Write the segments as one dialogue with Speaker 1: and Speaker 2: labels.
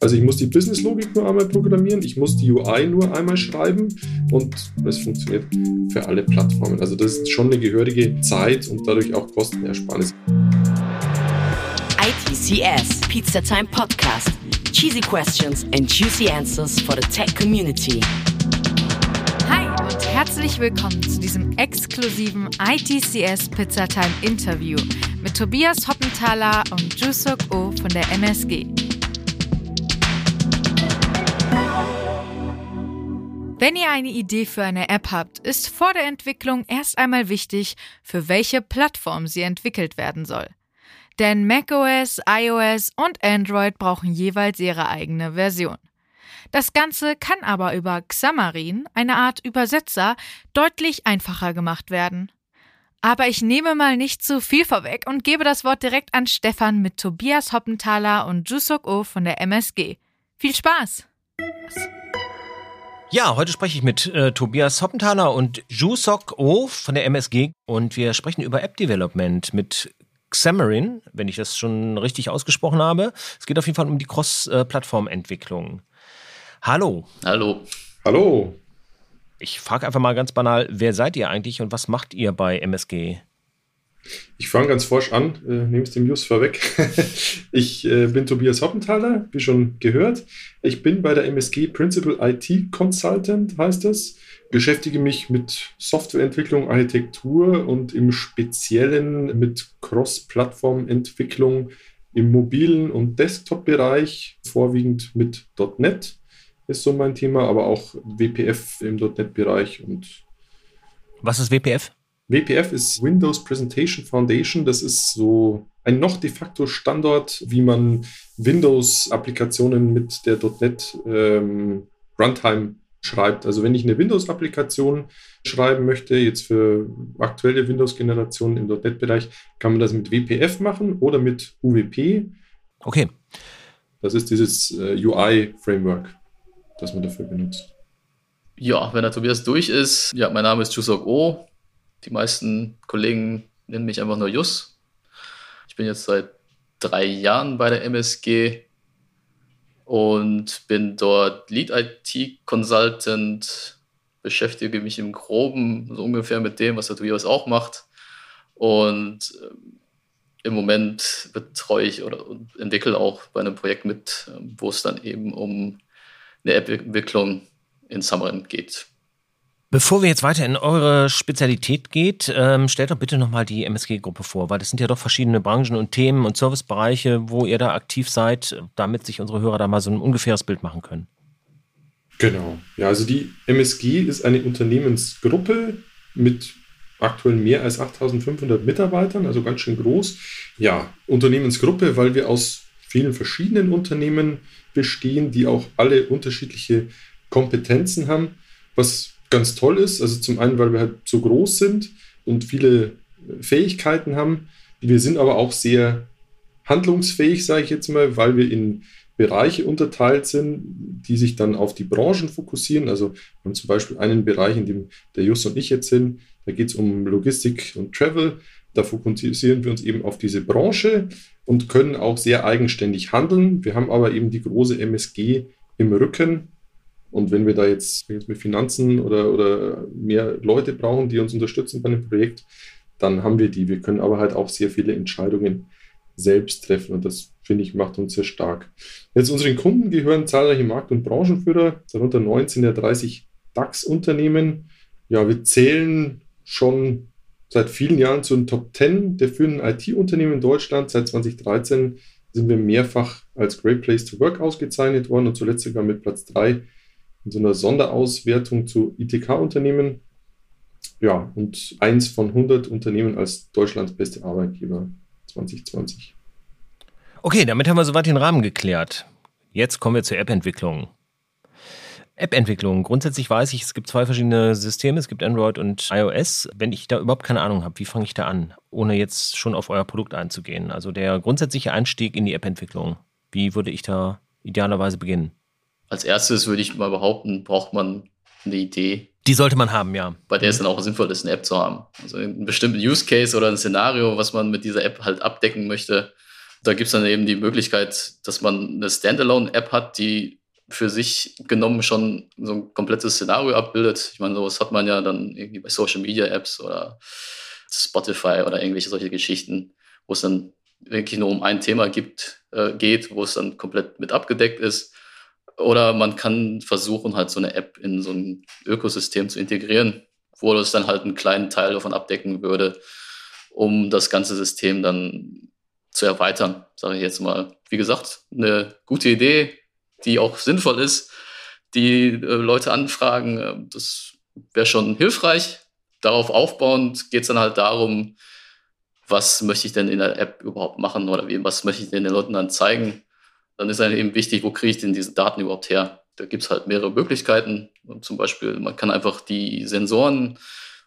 Speaker 1: Also ich muss die Businesslogik nur einmal programmieren, ich muss die UI nur einmal schreiben und es funktioniert für alle Plattformen. Also das ist schon eine gehörige Zeit und dadurch auch Kostenersparnis.
Speaker 2: ITCS, Pizza Time Podcast. Cheesy questions and juicy answers for the tech community.
Speaker 3: Und herzlich willkommen zu diesem exklusiven ITCS Pizza Time Interview mit Tobias Hoppenthaler und Jusuk O von der MSG. Wenn ihr eine Idee für eine App habt, ist vor der Entwicklung erst einmal wichtig, für welche Plattform sie entwickelt werden soll. Denn macOS, iOS und Android brauchen jeweils ihre eigene Version. Das Ganze kann aber über Xamarin, eine Art Übersetzer, deutlich einfacher gemacht werden. Aber ich nehme mal nicht zu viel vorweg und gebe das Wort direkt an Stefan mit Tobias Hoppenthaler und Jusok O von der MSG. Viel Spaß!
Speaker 4: Ja, heute spreche ich mit äh, Tobias Hoppenthaler und Jusok O von der MSG und wir sprechen über App Development mit Xamarin, wenn ich das schon richtig ausgesprochen habe. Es geht auf jeden Fall um die Cross-Plattform-Entwicklung. Hallo.
Speaker 5: Hallo.
Speaker 1: Hallo.
Speaker 4: Ich frage einfach mal ganz banal, wer seid ihr eigentlich und was macht ihr bei MSG?
Speaker 1: Ich fange ganz forsch an, äh, nehme es dem Just vorweg. ich äh, bin Tobias Hoppenthaler, wie schon gehört. Ich bin bei der MSG Principal IT Consultant, heißt das. Beschäftige mich mit Softwareentwicklung, Architektur und im Speziellen mit Cross-Plattform-Entwicklung im mobilen und Desktop-Bereich, vorwiegend mit .NET ist so mein Thema, aber auch WPF im .NET-Bereich und
Speaker 4: Was ist WPF?
Speaker 1: WPF ist Windows Presentation Foundation. Das ist so ein noch de facto Standard, wie man Windows-Applikationen mit der .NET ähm, Runtime schreibt. Also wenn ich eine Windows-Applikation schreiben möchte, jetzt für aktuelle Windows-Generationen im .NET-Bereich, kann man das mit WPF machen oder mit UWP.
Speaker 4: Okay.
Speaker 1: Das ist dieses äh, UI-Framework, das man dafür benutzt.
Speaker 5: Ja, wenn der Tobias durch ist, ja, mein Name ist Jusok O. Die meisten Kollegen nennen mich einfach nur Jus. Ich bin jetzt seit drei Jahren bei der MSG und bin dort Lead IT Consultant, beschäftige mich im Groben so ungefähr mit dem, was der Tobias auch macht. Und ähm, im Moment betreue ich oder entwickle auch bei einem Projekt mit, ähm, wo es dann eben um eine App-Entwicklung in Xamarin geht.
Speaker 4: Bevor wir jetzt weiter in eure Spezialität geht, ähm, stellt doch bitte nochmal die MSG-Gruppe vor, weil das sind ja doch verschiedene Branchen und Themen und Servicebereiche, wo ihr da aktiv seid, damit sich unsere Hörer da mal so ein ungefähres Bild machen können.
Speaker 1: Genau. Ja, also die MSG ist eine Unternehmensgruppe mit aktuell mehr als 8500 Mitarbeitern, also ganz schön groß. Ja, Unternehmensgruppe, weil wir aus vielen verschiedenen Unternehmen bestehen, die auch alle unterschiedliche Kompetenzen haben, was ganz toll ist. Also zum einen, weil wir halt so groß sind und viele Fähigkeiten haben. Wir sind aber auch sehr handlungsfähig, sage ich jetzt mal, weil wir in Bereiche unterteilt sind, die sich dann auf die Branchen fokussieren. Also wir haben zum Beispiel einen Bereich, in dem der Jus und ich jetzt sind, da geht es um Logistik und Travel. Da fokussieren wir uns eben auf diese Branche und können auch sehr eigenständig handeln. Wir haben aber eben die große MSG im Rücken, und wenn wir da jetzt, jetzt mit Finanzen oder, oder mehr Leute brauchen, die uns unterstützen bei einem Projekt, dann haben wir die. Wir können aber halt auch sehr viele Entscheidungen selbst treffen und das finde ich macht uns sehr stark. Jetzt unseren Kunden gehören zahlreiche Markt- und Branchenführer, darunter 19 der 30 DAX-Unternehmen. Ja, wir zählen schon seit vielen Jahren zu den Top 10 der führenden IT-Unternehmen in Deutschland. Seit 2013 sind wir mehrfach als Great Place to Work ausgezeichnet worden und zuletzt sogar mit Platz 3 in so einer Sonderauswertung zu ITK-Unternehmen. Ja, und eins von 100 Unternehmen als Deutschlands beste Arbeitgeber 2020.
Speaker 4: Okay, damit haben wir soweit den Rahmen geklärt. Jetzt kommen wir zur App-Entwicklung. App-Entwicklung. Grundsätzlich weiß ich, es gibt zwei verschiedene Systeme. Es gibt Android und iOS. Wenn ich da überhaupt keine Ahnung habe, wie fange ich da an, ohne jetzt schon auf euer Produkt einzugehen? Also der grundsätzliche Einstieg in die App-Entwicklung. Wie würde ich da idealerweise beginnen?
Speaker 5: als erstes würde ich mal behaupten, braucht man eine Idee.
Speaker 4: Die sollte man haben, ja.
Speaker 5: Bei der es dann auch sinnvoll ist, eine App zu haben. Also einen bestimmten Use Case oder ein Szenario, was man mit dieser App halt abdecken möchte. Da gibt es dann eben die Möglichkeit, dass man eine Standalone-App hat, die für sich genommen schon so ein komplettes Szenario abbildet. Ich meine, sowas hat man ja dann irgendwie bei Social Media Apps oder Spotify oder irgendwelche solche Geschichten, wo es dann wirklich nur um ein Thema gibt, äh, geht, wo es dann komplett mit abgedeckt ist. Oder man kann versuchen, halt so eine App in so ein Ökosystem zu integrieren, wo es dann halt einen kleinen Teil davon abdecken würde, um das ganze System dann zu erweitern, sage ich jetzt mal. Wie gesagt, eine gute Idee, die auch sinnvoll ist, die äh, Leute anfragen, äh, das wäre schon hilfreich. Darauf aufbauend geht es dann halt darum, was möchte ich denn in der App überhaupt machen oder wie, was möchte ich denn den Leuten dann zeigen. Dann ist dann eben wichtig, wo kriege ich denn diese Daten überhaupt her? Da gibt es halt mehrere Möglichkeiten. Zum Beispiel, man kann einfach die Sensoren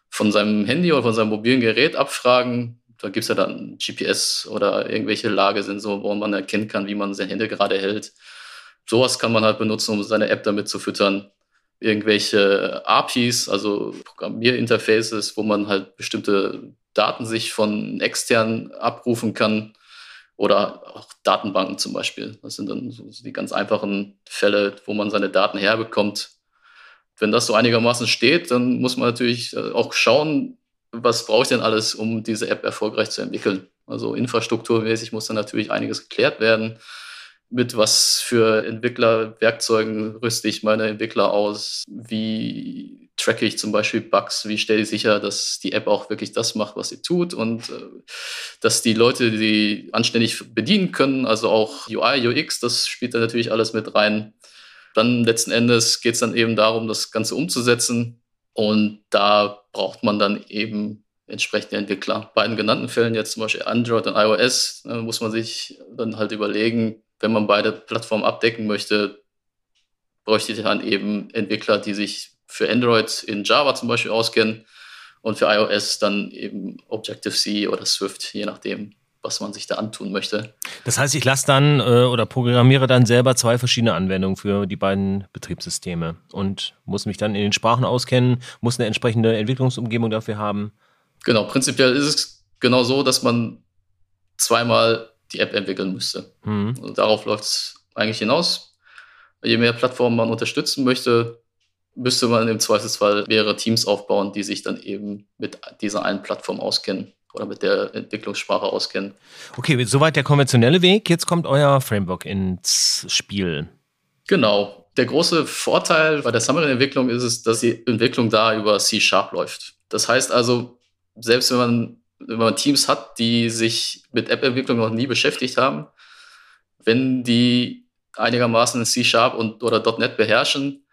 Speaker 5: von seinem Handy oder von seinem mobilen Gerät abfragen. Da gibt es ja dann GPS oder irgendwelche Lagesensoren, wo man erkennen kann, wie man sein Handy gerade hält. Sowas kann man halt benutzen, um seine App damit zu füttern. Irgendwelche APIs, also Programmierinterfaces, wo man halt bestimmte Daten sich von extern abrufen kann oder auch Datenbanken zum Beispiel. Das sind dann so die ganz einfachen Fälle, wo man seine Daten herbekommt. Wenn das so einigermaßen steht, dann muss man natürlich äh, auch schauen, was brauche ich denn alles, um diese App erfolgreich zu entwickeln. Also infrastrukturmäßig muss dann natürlich einiges geklärt werden. Mit was für Entwicklerwerkzeugen rüste ich meine Entwickler aus? Wie tracke ich zum Beispiel Bugs, wie stelle ich sicher, dass die App auch wirklich das macht, was sie tut und äh, dass die Leute die anständig bedienen können, also auch UI, UX, das spielt da natürlich alles mit rein. Dann letzten Endes geht es dann eben darum, das Ganze umzusetzen und da braucht man dann eben entsprechende Entwickler. Bei den genannten Fällen jetzt zum Beispiel Android und iOS äh, muss man sich dann halt überlegen, wenn man beide Plattformen abdecken möchte, bräuchte ich dann eben Entwickler, die sich für Android in Java zum Beispiel auskennen und für iOS dann eben Objective-C oder Swift, je nachdem, was man sich da antun möchte.
Speaker 4: Das heißt, ich lasse dann äh, oder programmiere dann selber zwei verschiedene Anwendungen für die beiden Betriebssysteme und muss mich dann in den Sprachen auskennen, muss eine entsprechende Entwicklungsumgebung dafür haben.
Speaker 5: Genau, prinzipiell ist es genau so, dass man zweimal die App entwickeln müsste. Mhm. Also darauf läuft es eigentlich hinaus. Je mehr Plattformen man unterstützen möchte, müsste man im Zweifelsfall mehrere Teams aufbauen, die sich dann eben mit dieser einen Plattform auskennen oder mit der Entwicklungssprache auskennen.
Speaker 4: Okay, soweit der konventionelle Weg. Jetzt kommt euer Framework ins Spiel.
Speaker 5: Genau. Der große Vorteil bei der Xamarin-Entwicklung ist es, dass die Entwicklung da über C-Sharp läuft. Das heißt also, selbst wenn man, wenn man Teams hat, die sich mit App-Entwicklung noch nie beschäftigt haben, wenn die einigermaßen C-Sharp oder .NET beherrschen,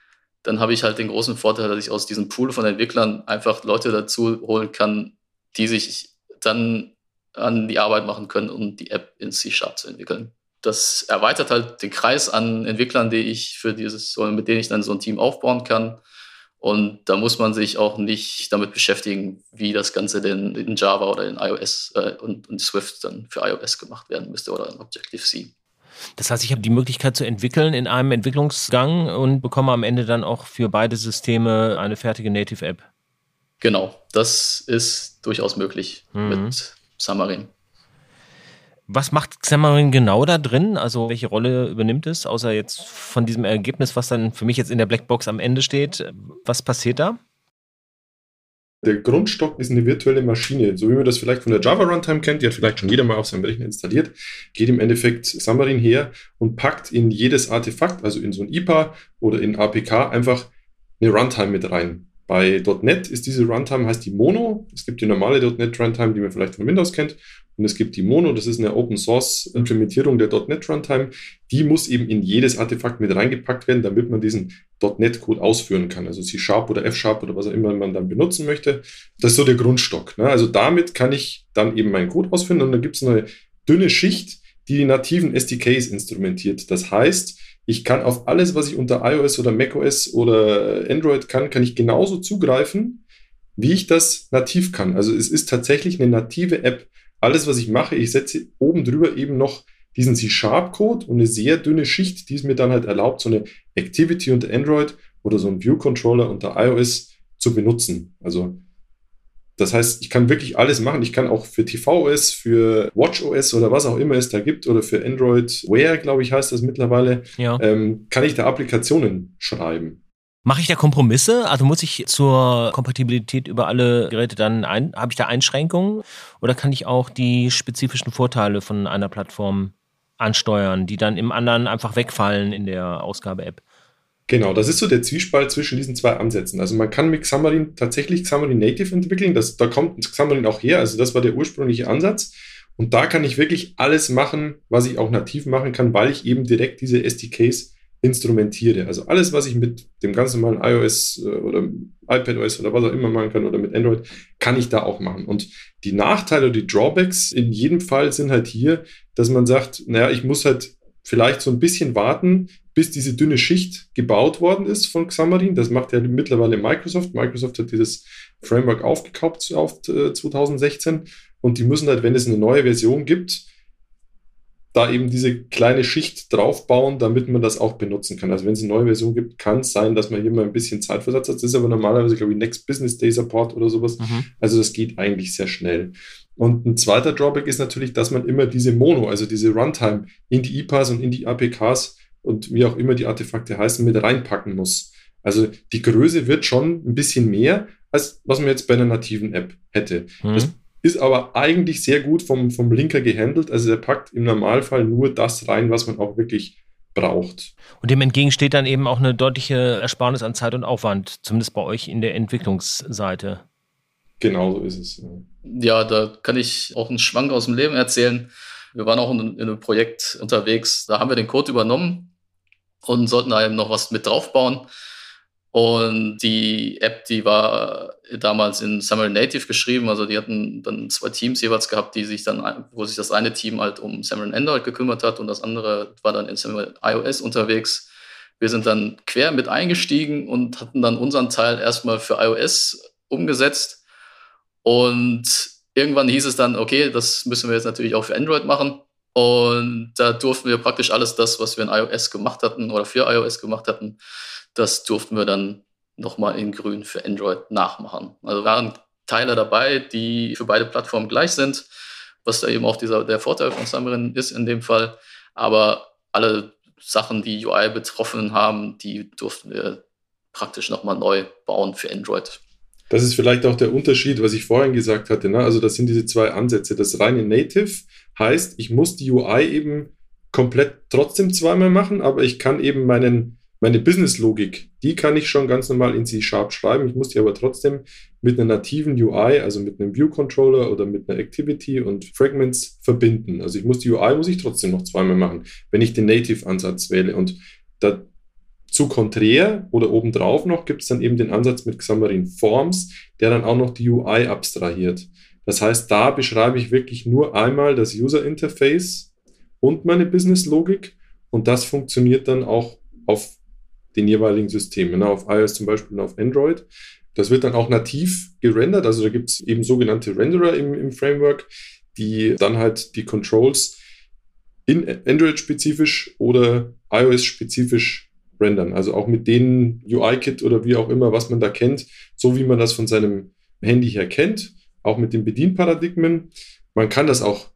Speaker 5: dann habe ich halt den großen Vorteil, dass ich aus diesem Pool von Entwicklern einfach Leute dazu holen kann, die sich dann an die Arbeit machen können, um die App in C-Sharp zu entwickeln. Das erweitert halt den Kreis an Entwicklern, die ich für dieses, mit denen ich dann so ein Team aufbauen kann. Und da muss man sich auch nicht damit beschäftigen, wie das Ganze denn in Java oder in iOS äh, und, und Swift dann für iOS gemacht werden müsste oder in Objective-C.
Speaker 4: Das heißt, ich habe die Möglichkeit zu entwickeln in einem Entwicklungsgang und bekomme am Ende dann auch für beide Systeme eine fertige Native App.
Speaker 5: Genau, das ist durchaus möglich mhm. mit Xamarin.
Speaker 4: Was macht Xamarin genau da drin? Also welche Rolle übernimmt es, außer jetzt von diesem Ergebnis, was dann für mich jetzt in der Blackbox am Ende steht? Was passiert da?
Speaker 1: Der Grundstock ist eine virtuelle Maschine, so wie man das vielleicht von der Java Runtime kennt, die hat vielleicht schon jeder mal auf seinem Rechner installiert, geht im Endeffekt Xamarin her und packt in jedes Artefakt, also in so ein IPA oder in APK, einfach eine Runtime mit rein. Bei .NET ist diese Runtime, heißt die Mono. Es gibt die normale .NET Runtime, die man vielleicht von Windows kennt. Und es gibt die Mono, das ist eine Open Source Implementierung der .NET Runtime. Die muss eben in jedes Artefakt mit reingepackt werden, damit man diesen .NET Code ausführen kann. Also C Sharp oder F Sharp oder was auch immer man dann benutzen möchte. Das ist so der Grundstock. Ne? Also damit kann ich dann eben meinen Code ausführen und dann gibt es eine dünne Schicht, die nativen SDKs instrumentiert. Das heißt, ich kann auf alles, was ich unter iOS oder macOS oder Android kann, kann ich genauso zugreifen, wie ich das nativ kann. Also es ist tatsächlich eine native App. Alles, was ich mache, ich setze oben drüber eben noch diesen C-Sharp-Code und eine sehr dünne Schicht, die es mir dann halt erlaubt, so eine Activity unter Android oder so einen View-Controller unter iOS zu benutzen. Also Das heißt, ich kann wirklich alles machen. Ich kann auch für tvOS, für watchOS oder was auch immer es da gibt oder für Android Wear, glaube ich, heißt das mittlerweile, ja. ähm, kann ich da Applikationen schreiben.
Speaker 4: Mache ich da Kompromisse? Also muss ich zur Kompatibilität über alle Geräte dann ein, habe ich da Einschränkungen oder kann ich auch die spezifischen Vorteile von einer Plattform ansteuern, die dann im anderen einfach wegfallen in der Ausgabe-App?
Speaker 1: Genau, das ist so der Zwiespalt zwischen diesen zwei Ansätzen. Also man kann mit Xamarin tatsächlich Xamarin Native entwickeln. Das, da kommt Xamarin auch her. Also das war der ursprüngliche Ansatz. Und da kann ich wirklich alles machen, was ich auch nativ machen kann, weil ich eben direkt diese SDKs instrumentiere. Also alles, was ich mit dem ganz normalen iOS äh, oder iPadOS oder was auch immer machen kann oder mit Android, kann ich da auch machen. Und die Nachteile oder die Drawbacks in jedem Fall sind halt hier, dass man sagt, naja, ich muss halt vielleicht so ein bisschen warten, bis diese dünne Schicht gebaut worden ist von Xamarin. Das macht ja mittlerweile Microsoft. Microsoft hat dieses Framework aufgekauft auf 2016 äh, und die müssen halt, wenn es eine neue Version gibt, da eben diese kleine Schicht draufbauen, damit man das auch benutzen kann. Also wenn es eine neue Version gibt, kann es sein, dass man hier mal ein bisschen Zeitversatz hat. Das ist aber normalerweise, glaube ich, Next Business Day Support oder sowas. Mhm. Also das geht eigentlich sehr schnell. Und ein zweiter Drawback ist natürlich, dass man immer diese Mono, also diese Runtime in die IPAs und in die APKs und wie auch immer die Artefakte heißen, mit reinpacken muss. Also die Größe wird schon ein bisschen mehr, als was man jetzt bei einer nativen App hätte. Mhm. Das ist aber eigentlich sehr gut vom, vom Linker gehandelt. Also der packt im Normalfall nur das rein, was man auch wirklich braucht.
Speaker 4: Und dem entgegen steht dann eben auch eine deutliche Ersparnis an Zeit und Aufwand, zumindest bei euch in der Entwicklungsseite.
Speaker 1: Genau so ist es.
Speaker 5: Ja, da kann ich auch einen Schwank aus dem Leben erzählen. Wir waren auch in, in einem Projekt unterwegs, da haben wir den Code übernommen und sollten da eben noch was mit draufbauen. Und die App, die war damals in Xamarin Native geschrieben. Also die hatten dann zwei Teams jeweils gehabt, die sich dann, wo sich das eine Team halt um Xamarin Android gekümmert hat und das andere war dann in Xamarin iOS unterwegs. Wir sind dann quer mit eingestiegen und hatten dann unseren Teil erstmal für iOS umgesetzt. Und irgendwann hieß es dann, okay, das müssen wir jetzt natürlich auch für Android machen. Und da durften wir praktisch alles das, was wir in iOS gemacht hatten oder für iOS gemacht hatten, das durften wir dann nochmal in grün für Android nachmachen. Also waren Teile dabei, die für beide Plattformen gleich sind, was da eben auch dieser, der Vorteil von Xamarin ist in dem Fall. Aber alle Sachen, die UI betroffen haben, die durften wir praktisch nochmal neu bauen für Android.
Speaker 1: Das ist vielleicht auch der Unterschied, was ich vorhin gesagt hatte. Ne? Also das sind diese zwei Ansätze. Das reine Native heißt, ich muss die UI eben komplett trotzdem zweimal machen, aber ich kann eben meinen meine Business-Logik, die kann ich schon ganz normal in C-Sharp schreiben. Ich muss die aber trotzdem mit einer nativen UI, also mit einem View-Controller oder mit einer Activity und Fragments verbinden. Also ich muss die UI muss ich trotzdem noch zweimal machen, wenn ich den Native-Ansatz wähle. Und dazu konträr oder obendrauf noch gibt es dann eben den Ansatz mit Xamarin Forms, der dann auch noch die UI abstrahiert. Das heißt, da beschreibe ich wirklich nur einmal das User-Interface und meine Business-Logik und das funktioniert dann auch auf den jeweiligen Systemen, ne, auf iOS zum Beispiel und auf Android. Das wird dann auch nativ gerendert, also da gibt es eben sogenannte Renderer im, im Framework, die dann halt die Controls in Android-spezifisch oder iOS-spezifisch rendern. Also auch mit denen UI-Kit oder wie auch immer, was man da kennt, so wie man das von seinem Handy her kennt, auch mit den Bedienparadigmen. Man kann das auch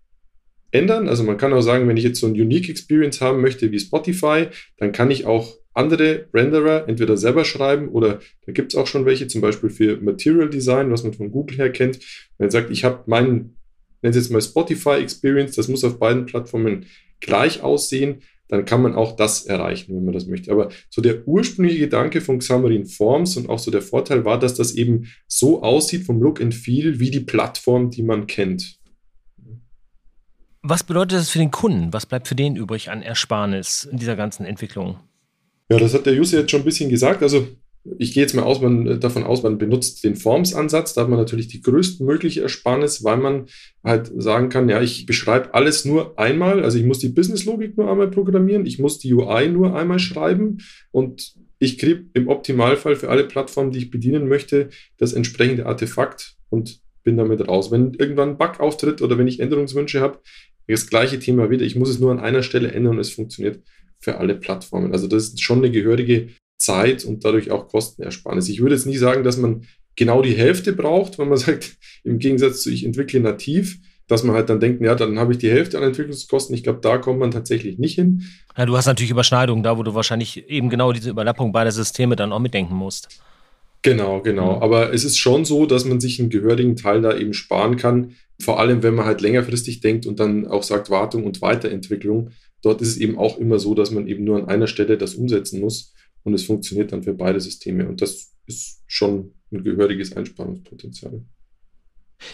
Speaker 1: ändern. Also man kann auch sagen, wenn ich jetzt so ein Unique Experience haben möchte wie Spotify, dann kann ich auch andere Renderer entweder selber schreiben oder da gibt es auch schon welche, zum Beispiel für Material Design, was man von Google her kennt. Wenn man sagt, ich habe meinen, nennen Sie jetzt mal Spotify Experience, das muss auf beiden Plattformen gleich aussehen, dann kann man auch das erreichen, wenn man das möchte. Aber so der ursprüngliche Gedanke von Xamarin Forms und auch so der Vorteil war, dass das eben so aussieht vom Look and Feel wie die Plattform, die man kennt.
Speaker 4: Was bedeutet das für den Kunden? Was bleibt für den übrig an Ersparnis in dieser ganzen Entwicklung?
Speaker 1: Ja, das hat der User jetzt schon ein bisschen gesagt. Also ich gehe jetzt mal aus, man, äh, davon aus, man benutzt den Forms-Ansatz. Da hat man natürlich die größtmögliche Ersparnis, weil man halt sagen kann, ja, ich beschreibe alles nur einmal. Also ich muss die Business-Logik nur einmal programmieren, ich muss die UI nur einmal schreiben und ich kriege im Optimalfall für alle Plattformen, die ich bedienen möchte, das entsprechende Artefakt und bin damit raus. Wenn irgendwann ein Bug auftritt oder wenn ich Änderungswünsche habe, das gleiche Thema wieder. Ich muss es nur an einer Stelle ändern und es funktioniert für alle Plattformen. Also das ist schon eine gehörige Zeit und dadurch auch Kostenersparnis. Ich würde jetzt nie sagen, dass man genau die Hälfte braucht, wenn man sagt, im Gegensatz zu ich entwickle nativ, dass man halt dann denkt, ja, dann habe ich die Hälfte an Entwicklungskosten. Ich glaube, da kommt man tatsächlich nicht hin.
Speaker 4: Ja, du hast natürlich Überschneidungen da, wo du wahrscheinlich eben genau diese Überlappung beider Systeme dann auch mitdenken musst.
Speaker 1: Genau, genau. Mhm. Aber es ist schon so, dass man sich einen gehörigen Teil da eben sparen kann. Vor allem, wenn man halt längerfristig denkt und dann auch sagt Wartung und Weiterentwicklung. Dort ist es eben auch immer so, dass man eben nur an einer Stelle das umsetzen muss und es funktioniert dann für beide Systeme. Und das ist schon ein gehöriges Einsparungspotenzial.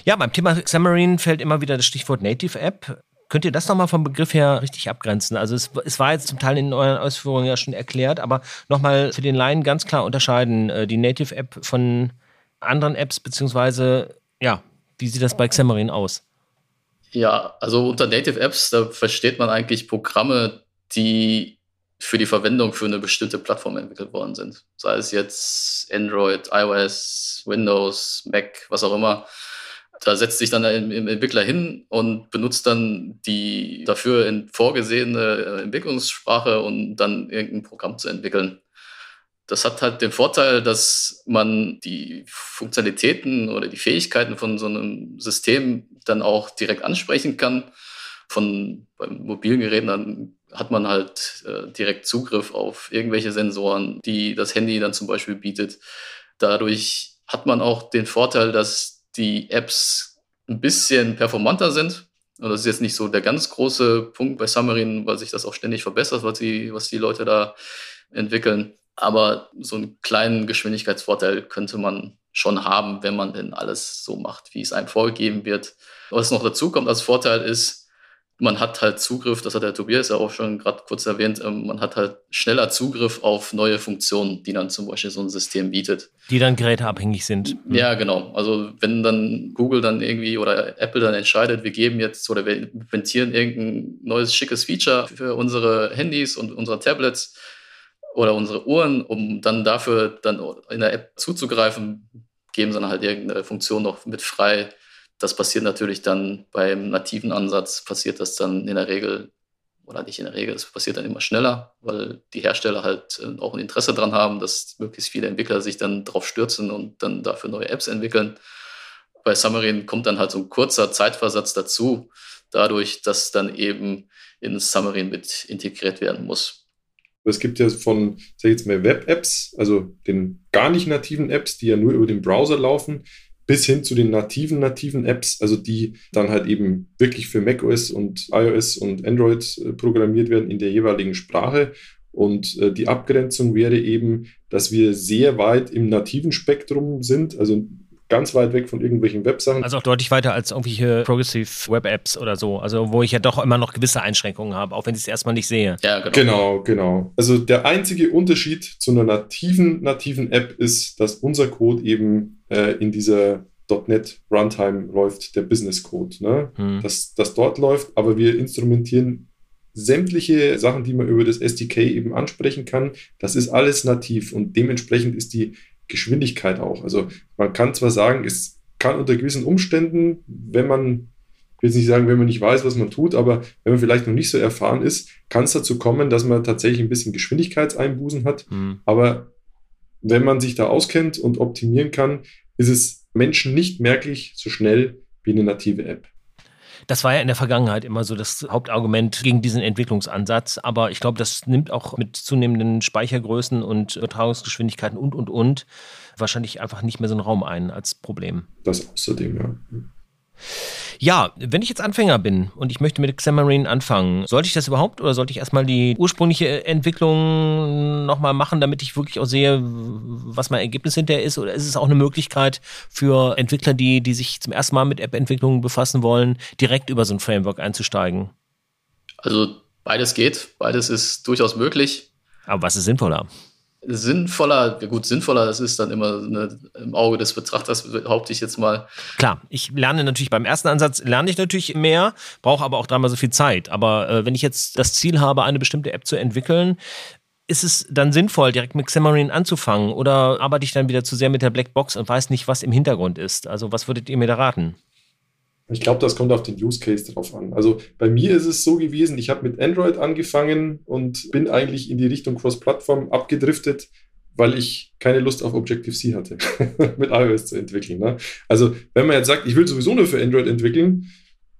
Speaker 4: Ja, beim Thema Xamarin fällt immer wieder das Stichwort Native App. Könnt ihr das nochmal vom Begriff her richtig abgrenzen? Also es, es, war jetzt zum Teil in euren Ausführungen ja schon erklärt, aber nochmal für den Laien ganz klar unterscheiden, äh, die Native App von anderen Apps, beziehungsweise, ja, wie sieht das bei Xamarin aus?
Speaker 5: Ja, also unter Native Apps, da versteht man eigentlich Programme, die für die Verwendung für eine bestimmte Plattform entwickelt worden sind. Sei es jetzt Android, iOS, Windows, Mac, was auch immer da setzt sich dann der Entwickler hin und benutzt dann die dafür vorgesehene äh, Entwicklungssprache, um dann irgendein Programm zu entwickeln. Das hat halt den Vorteil, dass man die Funktionalitäten oder die Fähigkeiten von so einem System dann auch direkt ansprechen kann. Von mobilen Geräten dann hat man halt äh, direkt Zugriff auf irgendwelche Sensoren, die das Handy dann zum Beispiel bietet. Dadurch hat man auch den Vorteil, dass die Apps ein bisschen performanter sind. Und das ist jetzt nicht so der ganz große Punkt bei Xamarin, weil sich das auch ständig verbessert, was die, was die Leute da entwickeln. Aber so einen kleinen Geschwindigkeitsvorteil könnte man schon haben, wenn man denn alles so macht, wie es einem vorgegeben wird. Was noch dazu kommt als Vorteil ist, man hat halt Zugriff, das hat der Tobias ja auch schon gerade kurz erwähnt, ähm, man hat halt schneller Zugriff auf neue Funktionen, die dann zum Beispiel so ein System bietet.
Speaker 4: Die dann geräteabhängig sind.
Speaker 5: Mhm. Ja, genau. Also wenn dann Google dann irgendwie oder Apple dann entscheidet, wir geben jetzt oder wir implementieren irgendein neues schickes Feature für unsere Handys und unsere Tablets oder unsere Uhren, um dann dafür dann in der App zuzugreifen, geben sie dann halt irgendeine Funktion noch mit frei, das passiert natürlich dann beim nativen Ansatz, passiert das dann in der Regel, oder nicht in der Regel, es passiert dann immer schneller, weil die Hersteller halt äh, auch ein Interesse daran haben, dass möglichst viele Entwickler sich dann drauf stürzen und dann dafür neue Apps entwickeln. Bei Xamarin kommt dann halt so ein kurzer Zeitversatz dazu, dadurch, dass dann eben in Xamarin mit integriert werden muss.
Speaker 1: Es gibt ja von, sag ich jetzt mal, Web-Apps, also den gar nicht nativen Apps, die ja nur über den Browser laufen, bis hin zu den nativen, nativen Apps, also die dann halt eben wirklich für macOS und iOS und Android äh, programmiert werden in der jeweiligen Sprache. Und äh, die Abgrenzung wäre eben, dass wir sehr weit im nativen Spektrum sind, also ganz weit weg von irgendwelchen Websachen.
Speaker 4: Also auch deutlich weiter als irgendwelche Progressive Web Apps oder so. Also wo ich ja doch immer noch gewisse Einschränkungen habe, auch wenn ich es erstmal nicht sehe.
Speaker 1: Ja, genau. Genau, genau. Also der einzige Unterschied zu einer nativen, nativen App ist, dass unser Code eben äh, in dieser .NET Runtime läuft, der Business Code. Ne? Hm. Dass das dort läuft, aber wir instrumentieren sämtliche Sachen, die man über das SDK eben ansprechen kann. Das ist alles nativ und dementsprechend ist die Geschwindigkeit auch. Also man kann zwar sagen, es kann unter gewissen Umständen, wenn man, ich will jetzt nicht sagen, wenn man nicht weiß, was man tut, aber wenn man vielleicht noch nicht so erfahren ist, kann es dazu kommen, dass man tatsächlich ein bisschen Geschwindigkeitseinbußen hat. Mhm. Aber wenn man sich da auskennt und optimieren kann, ist es Menschen nicht merklich so schnell wie eine native App.
Speaker 4: Das war ja in der Vergangenheit immer so das Hauptargument gegen diesen Entwicklungsansatz. Aber ich glaube, das nimmt auch mit zunehmenden Speichergrößen und Übertragungsgeschwindigkeiten und, und, und wahrscheinlich einfach nicht mehr so einen Raum ein als Problem.
Speaker 1: Das außerdem, ja.
Speaker 4: Ja, wenn ich jetzt Anfänger bin und ich möchte mit Xamarin anfangen, sollte ich das überhaupt oder sollte ich erstmal die ursprüngliche Entwicklung nochmal machen, damit ich wirklich auch sehe, was mein Ergebnis hinterher ist? Oder ist es auch eine Möglichkeit für Entwickler, die, die sich zum ersten Mal mit App-Entwicklung befassen wollen, direkt über so ein Framework einzusteigen?
Speaker 5: Also beides geht, beides ist durchaus möglich.
Speaker 4: Aber was ist sinnvoller?
Speaker 5: Sinnvoller, gut, sinnvoller, das ist dann immer eine, im Auge des Betrachters, behaupte ich jetzt mal.
Speaker 4: Klar, ich lerne natürlich beim ersten Ansatz, lerne ich natürlich mehr, brauche aber auch dreimal so viel Zeit. Aber äh, wenn ich jetzt das Ziel habe, eine bestimmte App zu entwickeln, ist es dann sinnvoll, direkt mit Xamarin anzufangen oder arbeite ich dann wieder zu sehr mit der Blackbox und weiß nicht, was im Hintergrund ist? Also was würdet ihr mir da raten?
Speaker 1: Ich glaube, das kommt auf den Use Case drauf an. Also bei mir ist es so gewesen, ich habe mit Android angefangen und bin eigentlich in die Richtung Cross-Plattform abgedriftet, weil ich keine Lust auf Objective-C hatte, mit iOS zu entwickeln. Ne? Also, wenn man jetzt sagt, ich will sowieso nur für Android entwickeln,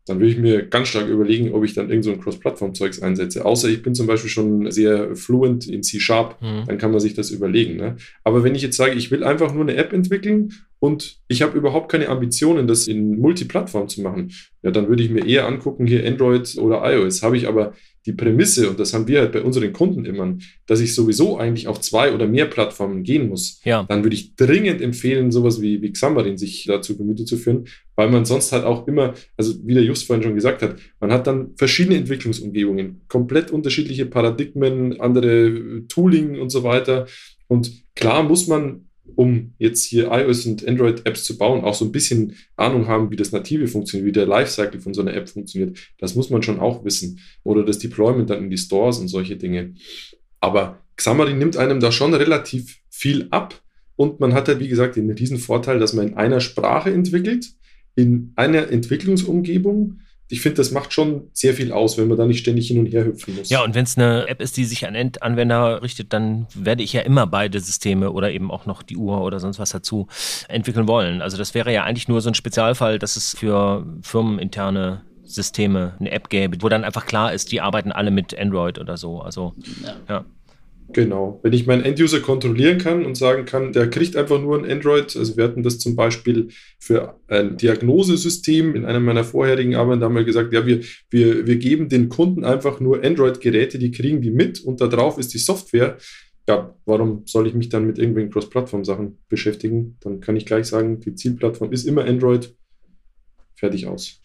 Speaker 1: dann würde ich mir ganz stark überlegen, ob ich dann irgend so ein Cross-Plattform-Zeugs einsetze. Außer ich bin zum Beispiel schon sehr fluent in C-Sharp, mhm. dann kann man sich das überlegen. Ne? Aber wenn ich jetzt sage, ich will einfach nur eine App entwickeln und ich habe überhaupt keine Ambitionen, das in Multiplattform zu machen, ja, dann würde ich mir eher angucken, hier Android oder iOS. Habe ich aber die Prämisse, und das haben wir halt bei unseren Kunden immer, dass ich sowieso eigentlich auf zwei oder mehr Plattformen gehen muss,
Speaker 4: ja.
Speaker 1: dann würde ich dringend empfehlen, sowas wie, wie Xamarin sich dazu Gemüte zu führen, weil man sonst halt auch immer, also wie der Just vorhin schon gesagt hat, man hat dann verschiedene Entwicklungsumgebungen, komplett unterschiedliche Paradigmen, andere Tooling und so weiter. Und klar muss man um jetzt hier iOS und Android-Apps zu bauen, auch so ein bisschen Ahnung haben, wie das Native funktioniert, wie der Lifecycle von so einer App funktioniert. Das muss man schon auch wissen. Oder das Deployment dann in die Stores und solche Dinge. Aber Xamarin nimmt einem da schon relativ viel ab. Und man hat halt, wie gesagt, den riesen Vorteil, dass man in einer Sprache entwickelt, in einer Entwicklungsumgebung ich finde, das macht schon sehr viel aus, wenn man da nicht ständig hin und her hüpfen muss.
Speaker 4: Ja, und wenn es eine App ist, die sich an Endanwender richtet, dann werde ich ja immer beide Systeme oder eben auch noch die Uhr oder sonst was dazu entwickeln wollen. Also das wäre ja eigentlich nur so ein Spezialfall, dass es für firmeninterne Systeme eine App gäbe, wo dann einfach klar ist, die arbeiten alle mit Android oder so. Also ja. ja.
Speaker 1: Genau. Wenn ich meinen Enduser kontrollieren kann und sagen kann, der kriegt einfach nur ein Android. Also wir hatten das zum Beispiel für ein Diagnosesystem in einer meiner vorherigen Arbeiten, da haben wir gesagt, ja, wir, wir, wir geben den Kunden einfach nur Android-Geräte, die kriegen die mit und da drauf ist die Software. Ja, warum soll ich mich dann mit irgendwelchen Cross-Plattform-Sachen beschäftigen? Dann kann ich gleich sagen, die Zielplattform ist immer Android. Fertig aus.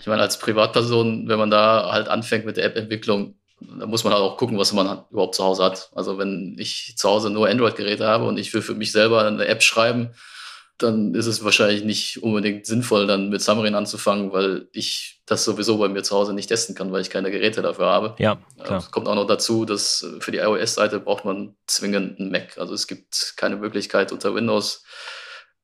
Speaker 5: Ich meine, als Privatperson, wenn man da halt anfängt mit der App-Entwicklung, da muss man halt auch gucken, was man überhaupt zu Hause hat. Also wenn ich zu Hause nur Android-Geräte habe und ich will für mich selber eine App schreiben, dann ist es wahrscheinlich nicht unbedingt sinnvoll, dann mit Xamarin anzufangen, weil ich das sowieso bei mir zu Hause nicht testen kann, weil ich keine Geräte dafür habe.
Speaker 4: Ja, klar.
Speaker 5: Es kommt auch noch dazu, dass für die iOS-Seite braucht man zwingend einen Mac. Also es gibt keine Möglichkeit unter Windows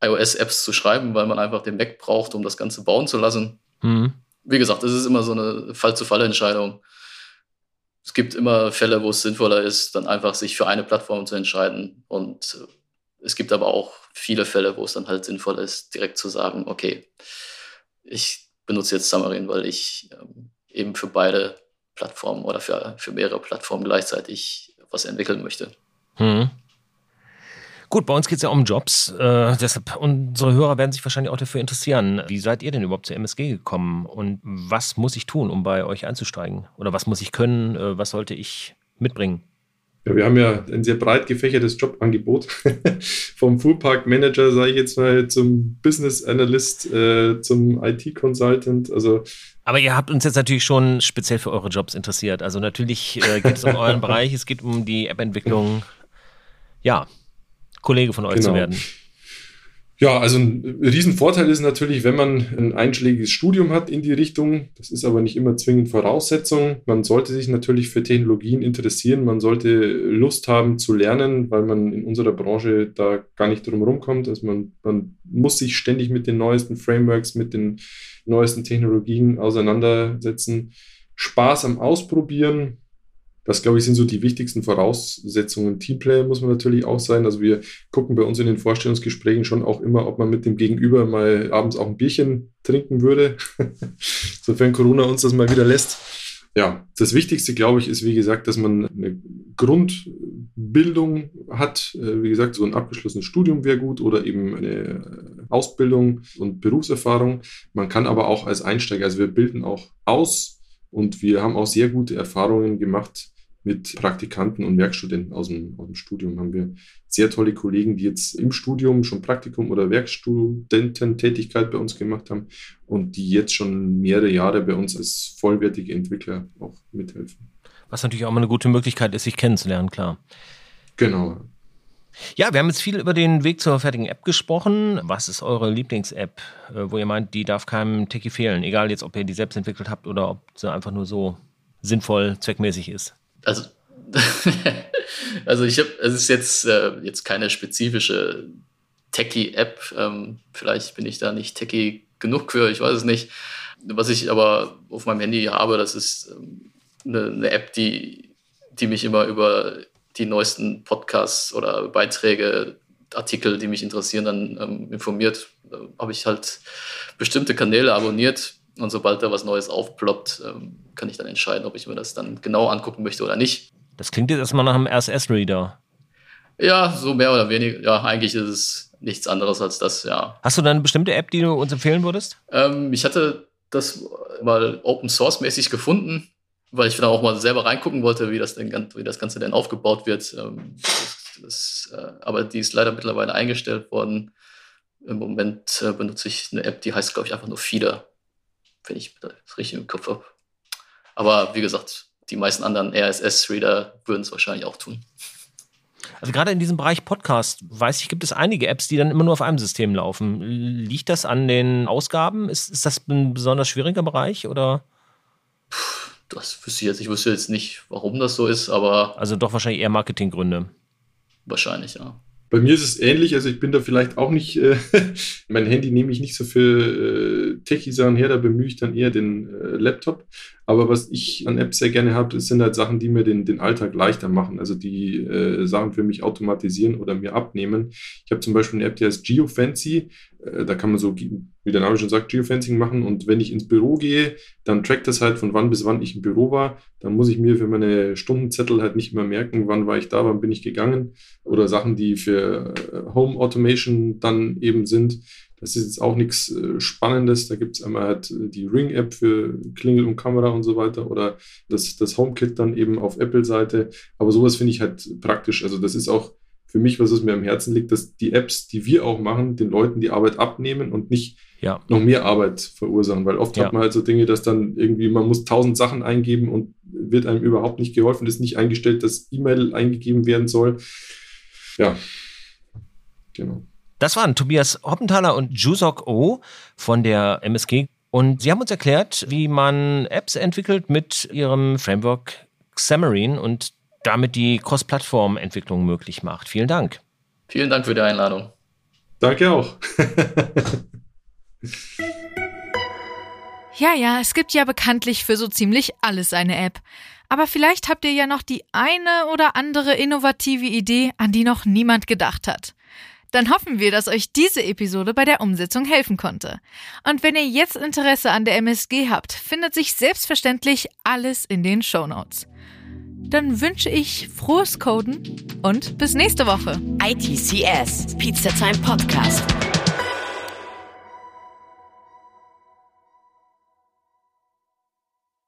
Speaker 5: iOS-Apps zu schreiben, weil man einfach den Mac braucht, um das Ganze bauen zu lassen. Mhm. Wie gesagt, es ist immer so eine Fall-zu-Fall-Entscheidung es gibt immer Fälle, wo es sinnvoller ist, dann einfach sich für eine Plattform zu entscheiden. Und äh, es gibt aber auch viele Fälle, wo es dann halt sinnvoll ist, direkt zu sagen, okay, ich benutze jetzt Xamarin, weil ich ähm, eben für beide Plattformen oder für, für mehrere Plattformen gleichzeitig was entwickeln möchte. Hm.
Speaker 4: Gut, bei uns geht es ja um Jobs. Äh, deshalb, unsere Hörer werden sich wahrscheinlich auch dafür interessieren. Wie seid ihr denn überhaupt zur MSG gekommen? Und was muss ich tun, um bei euch einzusteigen? Oder was muss ich können? Äh, was sollte ich mitbringen?
Speaker 1: Ja, wir haben ja ein sehr breit gefächertes Jobangebot. Vom Fuhrpark Manager, sage ich jetzt mal, zum Business Analyst, äh, zum IT Consultant. Also
Speaker 4: aber ihr habt uns jetzt natürlich schon speziell für eure Jobs interessiert. Also natürlich äh, geht es um euren Bereich, es geht um die App-Entwicklung. Ja, Kollege von euch genau. zu werden.
Speaker 1: Ja, also ein Riesenvorteil ist natürlich, wenn man ein einschlägiges Studium hat in die Richtung. Das ist aber nicht immer zwingend Voraussetzung. Man sollte sich natürlich für Technologien interessieren. Man sollte Lust haben zu lernen, weil man in unserer Branche da gar nicht drum rumkommt. Also man, man muss sich ständig mit den neuesten Frameworks, mit den neuesten Technologien auseinandersetzen. Spaß am Ausprobieren, das, glaube ich, sind so die wichtigsten Voraussetzungen. Teamplayer muss man natürlich auch sein. Also wir gucken bei uns in den Vorstellungsgesprächen schon auch immer, ob man mit dem Gegenüber mal abends auch ein Bierchen trinken würde, sofern Corona uns das mal wieder lässt. Ja, das Wichtigste, glaube ich, ist, wie gesagt, dass man eine Grundbildung hat. Äh, wie gesagt, so ein abgeschlossenes Studium wäre gut oder eben eine Ausbildung und Berufserfahrung. Man kann aber auch als Einsteiger, also wir bilden auch aus und wir haben auch sehr gute Erfahrungen gemacht mit Praktikanten und Werkstudenten aus dem, aus dem Studium haben wir sehr tolle Kollegen, die jetzt im Studium schon Praktikum oder Werkstudententätigkeit bei uns gemacht haben und die jetzt schon mehrere Jahre bei uns als vollwertige Entwickler auch mithelfen.
Speaker 4: Was natürlich auch mal eine gute Möglichkeit ist, sich kennenzulernen, klar.
Speaker 1: Genau.
Speaker 4: Ja, wir haben jetzt viel über den Weg zur fertigen App gesprochen. Was ist eure Lieblings-App, äh, wo ihr meint, die darf keinem Techie fehlen? Egal jetzt, ob ihr die selbst entwickelt habt oder ob sie einfach nur so sinnvoll, zweckmäßig ist
Speaker 5: also, also ich habe, es ist jetzt, äh, jetzt keine spezifische Techie-App. Ähm, vielleicht bin ich da nicht Techie genug für, ich weiß es nicht. Was ich aber auf meinem Handy habe, das ist ähm, eine, eine, App, die, die mich immer über die neuesten Podcasts oder Beiträge, Artikel, die mich interessieren, dann ähm, informiert. Da habe ich halt bestimmte Kanäle abonniert und sobald da was Neues aufploppt, ähm, kann ich dann entscheiden, ob ich mir das dann genau angucken möchte oder nicht.
Speaker 4: Das klingt jetzt erstmal nach einem RSS-Reader.
Speaker 5: Ja, so mehr oder weniger. Ja, eigentlich ist es nichts anderes als das, ja.
Speaker 4: Hast du da eine bestimmte App, die du uns empfehlen würdest?
Speaker 5: Ähm, ich hatte das mal Open Source mäßig gefunden, weil ich dann auch mal selber reingucken wollte, wie das, denn, wie das Ganze denn aufgebaut wird. Ähm, das, das, äh, aber die ist leider mittlerweile eingestellt worden. Im Moment äh, benutze ich eine App, die heißt, glaube ich, einfach nur Feeder, wenn ich das richtig im Kopf habe. Aber wie gesagt, die meisten anderen RSS-Reader würden es wahrscheinlich auch tun.
Speaker 4: Also gerade in diesem Bereich Podcast, weiß ich, gibt es einige Apps, die dann immer nur auf einem System laufen. Liegt das an den Ausgaben? Ist, ist das ein besonders schwieriger Bereich oder?
Speaker 5: Das wüsste ich jetzt. Ich wüsste jetzt nicht, warum das so ist, aber.
Speaker 4: Also doch wahrscheinlich eher Marketinggründe.
Speaker 5: Wahrscheinlich, ja.
Speaker 1: Bei mir ist es ähnlich, also ich bin da vielleicht auch nicht, äh, mein Handy nehme ich nicht so für äh, Techie-Sachen her, da bemühe ich dann eher den äh, Laptop. Aber was ich an Apps sehr gerne habe, sind halt Sachen, die mir den, den Alltag leichter machen, also die äh, Sachen für mich automatisieren oder mir abnehmen. Ich habe zum Beispiel eine App, die heißt GeoFancy. Äh, da kann man so, wie der Name schon sagt, Geofencing machen. Und wenn ich ins Büro gehe, dann trackt das halt von wann bis wann ich im Büro war. Dann muss ich mir für meine Stundenzettel halt nicht mehr merken, wann war ich da, wann bin ich gegangen. Oder Sachen, die für äh, Home Automation dann eben sind. Das ist jetzt auch nichts äh, Spannendes. Da gibt es einmal halt äh, die Ring-App für Klingel und Kamera und so weiter oder das, das HomeKit dann eben auf Apple-Seite. Aber sowas finde ich halt praktisch. Also das ist auch für mich, was es mir am Herzen liegt, dass die Apps, die wir auch machen, den Leuten die Arbeit abnehmen und nicht ja. noch mehr Arbeit verursachen. Weil oft ja. hat man halt so Dinge, dass dann irgendwie, man muss tausend Sachen eingeben und wird einem überhaupt nicht geholfen, ist nicht eingestellt, dass E-Mail eingegeben werden soll. Ja, genau.
Speaker 4: Das waren Tobias Hoppenthaler und Jusok O von der MSG. Und sie haben uns erklärt, wie man Apps entwickelt mit ihrem Framework Xamarin und damit die Cross-Plattform-Entwicklung möglich macht. Vielen Dank.
Speaker 5: Vielen Dank für die Einladung.
Speaker 1: Danke auch.
Speaker 3: ja, ja, es gibt ja bekanntlich für so ziemlich alles eine App. Aber vielleicht habt ihr ja noch die eine oder andere innovative Idee, an die noch niemand gedacht hat. Dann hoffen wir, dass euch diese Episode bei der Umsetzung helfen konnte. Und wenn ihr jetzt Interesse an der MSG habt, findet sich selbstverständlich alles in den Show Notes. Dann wünsche ich frohes Coden und bis nächste Woche.
Speaker 2: ITCS, Pizza Time Podcast.